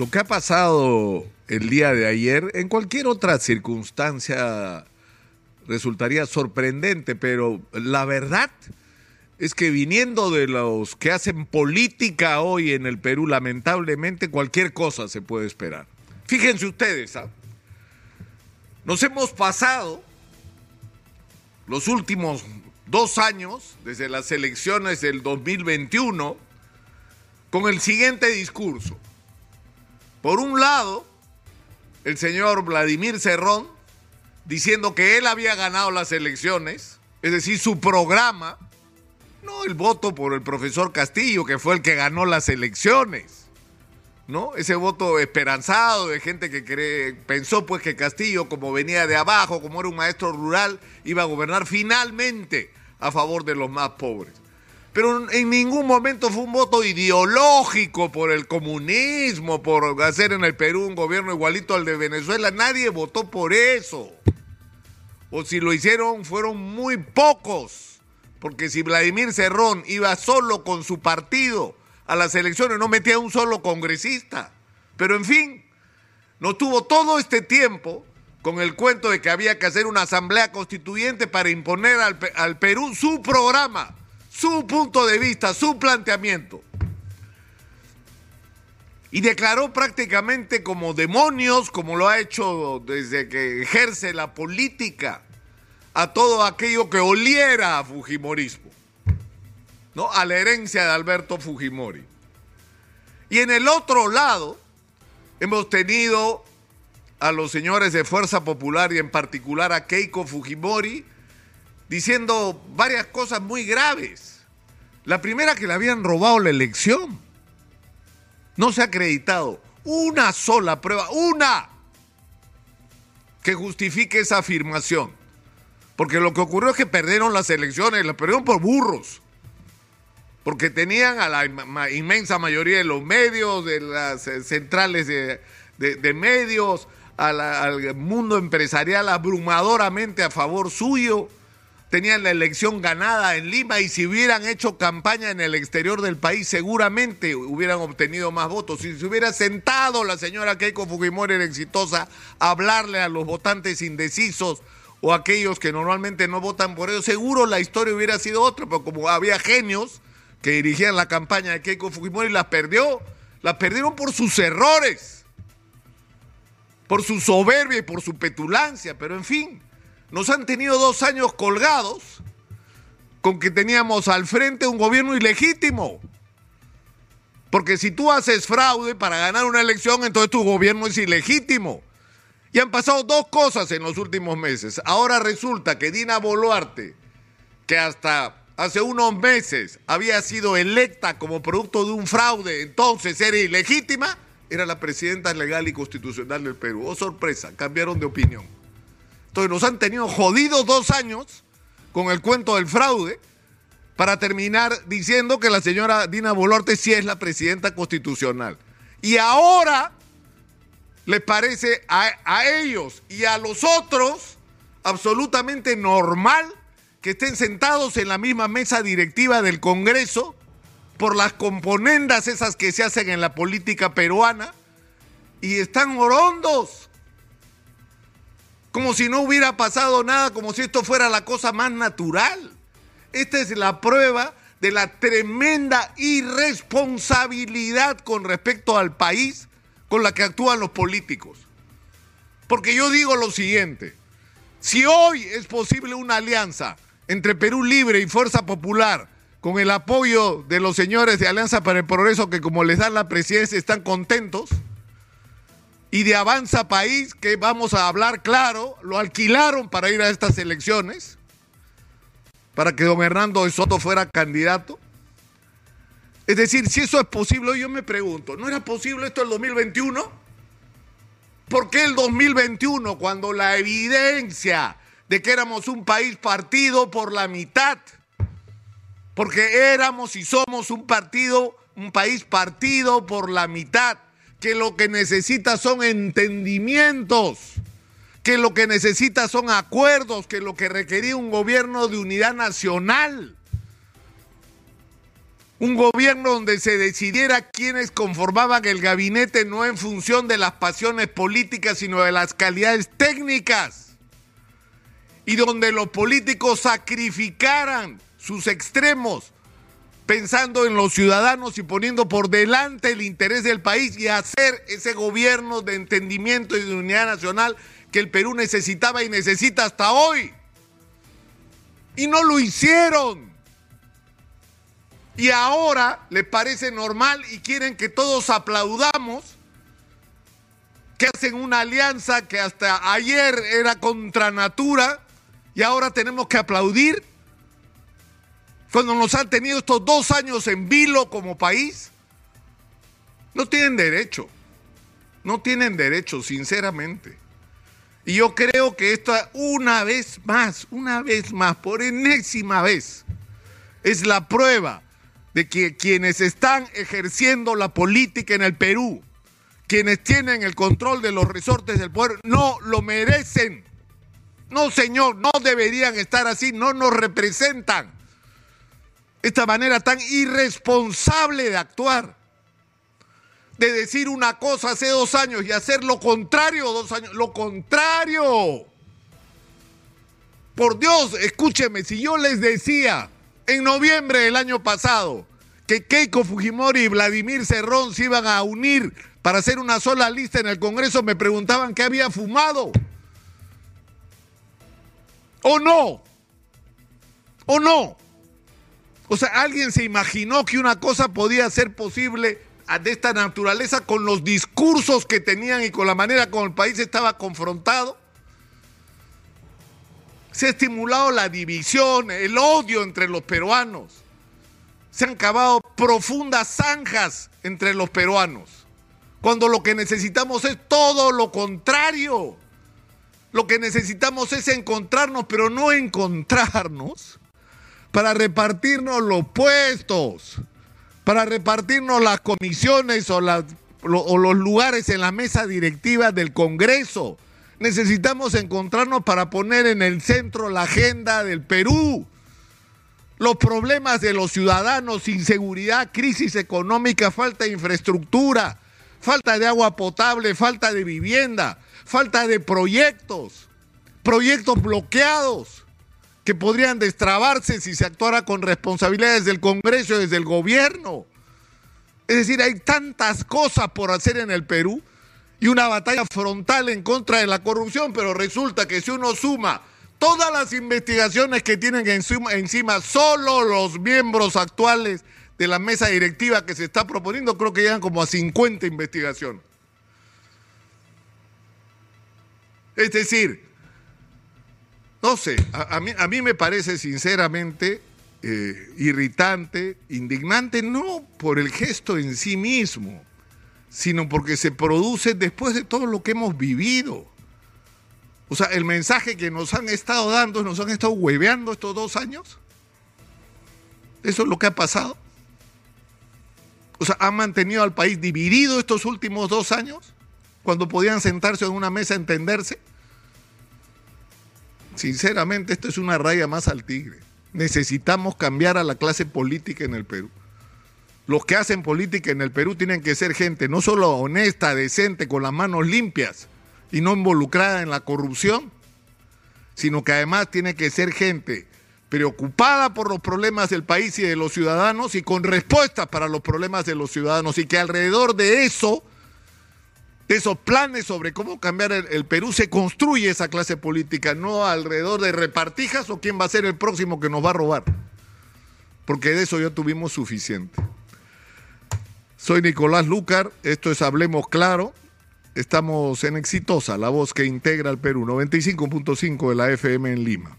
Lo que ha pasado el día de ayer, en cualquier otra circunstancia, resultaría sorprendente, pero la verdad es que viniendo de los que hacen política hoy en el Perú, lamentablemente cualquier cosa se puede esperar. Fíjense ustedes, ¿ah? nos hemos pasado los últimos dos años, desde las elecciones del 2021, con el siguiente discurso. Por un lado, el señor Vladimir Cerrón diciendo que él había ganado las elecciones, es decir, su programa, no el voto por el profesor Castillo, que fue el que ganó las elecciones, ¿no? Ese voto esperanzado de gente que pensó pues que Castillo, como venía de abajo, como era un maestro rural, iba a gobernar finalmente a favor de los más pobres pero en ningún momento fue un voto ideológico por el comunismo, por hacer en el Perú un gobierno igualito al de Venezuela. Nadie votó por eso. O si lo hicieron, fueron muy pocos. Porque si Vladimir Cerrón iba solo con su partido a las elecciones, no metía un solo congresista. Pero en fin, no tuvo todo este tiempo con el cuento de que había que hacer una asamblea constituyente para imponer al, al Perú su programa su punto de vista, su planteamiento. Y declaró prácticamente como demonios, como lo ha hecho desde que ejerce la política, a todo aquello que oliera a Fujimorismo, ¿no? a la herencia de Alberto Fujimori. Y en el otro lado, hemos tenido a los señores de Fuerza Popular y en particular a Keiko Fujimori, diciendo varias cosas muy graves. La primera que le habían robado la elección. No se ha acreditado una sola prueba, una, que justifique esa afirmación. Porque lo que ocurrió es que perdieron las elecciones, las perdieron por burros. Porque tenían a la inmensa mayoría de los medios, de las eh, centrales de, medios, al mundo empresarial abrumadoramente a favor suyo tenían la elección ganada en Lima y si hubieran hecho campaña en el exterior del país seguramente hubieran obtenido más votos. Si se hubiera sentado la señora Keiko Fujimori era exitosa a hablarle a los votantes indecisos o aquellos que normalmente no votan por ellos, seguro la historia hubiera sido otra, pero como había genios que dirigían la campaña de Keiko Fujimori, las perdió, las perdieron por sus errores, por su soberbia y por su petulancia, pero en fin nos han tenido dos años colgados con que teníamos al frente un gobierno ilegítimo. Porque si tú haces fraude para ganar una elección, entonces tu gobierno es ilegítimo. Y han pasado dos cosas en los últimos meses. Ahora resulta que Dina Boluarte, que hasta hace unos meses había sido electa como producto de un fraude, entonces era ilegítima, era la presidenta legal y constitucional del Perú. Oh, sorpresa, cambiaron de opinión. Entonces nos han tenido jodidos dos años con el cuento del fraude para terminar diciendo que la señora Dina Boluarte sí es la presidenta constitucional. Y ahora les parece a, ellos y a los otros absolutamente normal que estén sentados en la misma mesa directiva del Congreso por las componendas esas que se hacen en la política peruana y están orondos como si no hubiera pasado nada, como si esto fuera la cosa más natural. Esta es la prueba de la tremenda irresponsabilidad con respecto al país con la que actúan los políticos. Porque yo digo lo siguiente, si hoy es posible una alianza entre Perú Libre y Fuerza Popular, con el apoyo de los señores de Alianza para el Progreso que como les dan la presidencia están contentos, y de Avanza País, que vamos a hablar claro, lo alquilaron para ir a estas elecciones, para que don Hernando de Soto fuera candidato. Es decir, si eso es posible, yo me pregunto, ¿no era posible esto el 2021? ¿Por qué el 2021 cuando la evidencia de que éramos un país partido por la mitad? Porque éramos y somos un partido, un país partido por la mitad que lo que necesita son entendimientos, que lo que necesita son acuerdos, que lo que requería un gobierno de unidad nacional. Un gobierno donde se decidiera quiénes conformaban el gabinete no en función de las pasiones políticas, sino de las calidades técnicas. Y donde los políticos sacrificaran sus extremos pensando en los ciudadanos y poniendo por delante el interés del país y hacer ese gobierno de entendimiento y de unidad nacional que el Perú necesitaba y necesita hasta hoy. Y no lo hicieron. Y ahora les parece normal y quieren que todos aplaudamos que hacen una alianza que hasta ayer era contra natura y ahora tenemos que aplaudir cuando nos han tenido estos dos años en vilo como país. No tienen derecho, no tienen derecho, sinceramente. Y yo creo que esto una vez más, una vez más, por enésima vez, es la prueba de que quienes están ejerciendo la política en el Perú, quienes tienen el control de los resortes del poder, no lo merecen. No, señor, no deberían estar así, no nos representan. Esta manera tan irresponsable de actuar, de decir una cosa hace dos años y hacer lo contrario dos años, lo contrario. Por Dios, escúcheme, si yo les decía en noviembre del año pasado que Keiko Fujimori y Vladimir Cerrón se iban a unir para hacer una sola lista en el Congreso, me preguntaban qué había fumado. ¿O no? ¿O no? O sea, ¿alguien se imaginó que una cosa podía ser posible de esta naturaleza con los discursos que tenían y con la manera como el país estaba confrontado? Se ha estimulado la división, el odio entre los peruanos. Se han cavado profundas zanjas entre los peruanos. Cuando lo que necesitamos es todo lo contrario. Lo que necesitamos es encontrarnos, pero no encontrarnos para repartirnos los puestos, para repartirnos las comisiones o, los lugares en la mesa directiva del Congreso necesitamos encontrarnos para poner en el centro la agenda del Perú. Los problemas de los ciudadanos, inseguridad, crisis económica, falta de infraestructura, falta de agua potable, falta de vivienda, falta de proyectos, proyectos bloqueados que podrían destrabarse si se actuara con responsabilidades del Congreso y desde el gobierno. Es decir, hay tantas cosas por hacer en el Perú y una batalla frontal en contra de la corrupción, pero resulta que si uno suma todas las investigaciones que tienen encima, encima solo los miembros actuales de la mesa directiva que se está proponiendo, creo que llegan como a 50 investigaciones. Es decir, no sé, a, mí, a mí, me parece sinceramente eh, irritante, indignante, no por el gesto en sí mismo, sino porque se produce después de todo lo que hemos vivido. O sea, el mensaje que nos han estado dando, nos han estado hueveando estos dos años. Eso es lo que ha pasado. O sea, han mantenido al país dividido estos últimos dos años, cuando podían sentarse en una mesa a entenderse. Sinceramente, esto es una raya más al tigre. Necesitamos cambiar a la clase política en el Perú los que hacen política en el Perú tienen que ser gente no solo honesta, decente, con las manos limpias y no involucrada en la corrupción, sino que además tiene que ser gente preocupada por los problemas del país y de los ciudadanos y con respuestas para los problemas de los ciudadanos y que alrededor de eso, esos planes sobre cómo cambiar el, el Perú, se construye esa clase política, no alrededor de repartijas o quién va a ser el próximo que nos va a robar, porque de eso ya tuvimos suficiente. Soy Nicolás Lucar, esto es Hablemos Claro. Estamos en Exitosa, la voz que integra al Perú, 95.5 de la FM en Lima.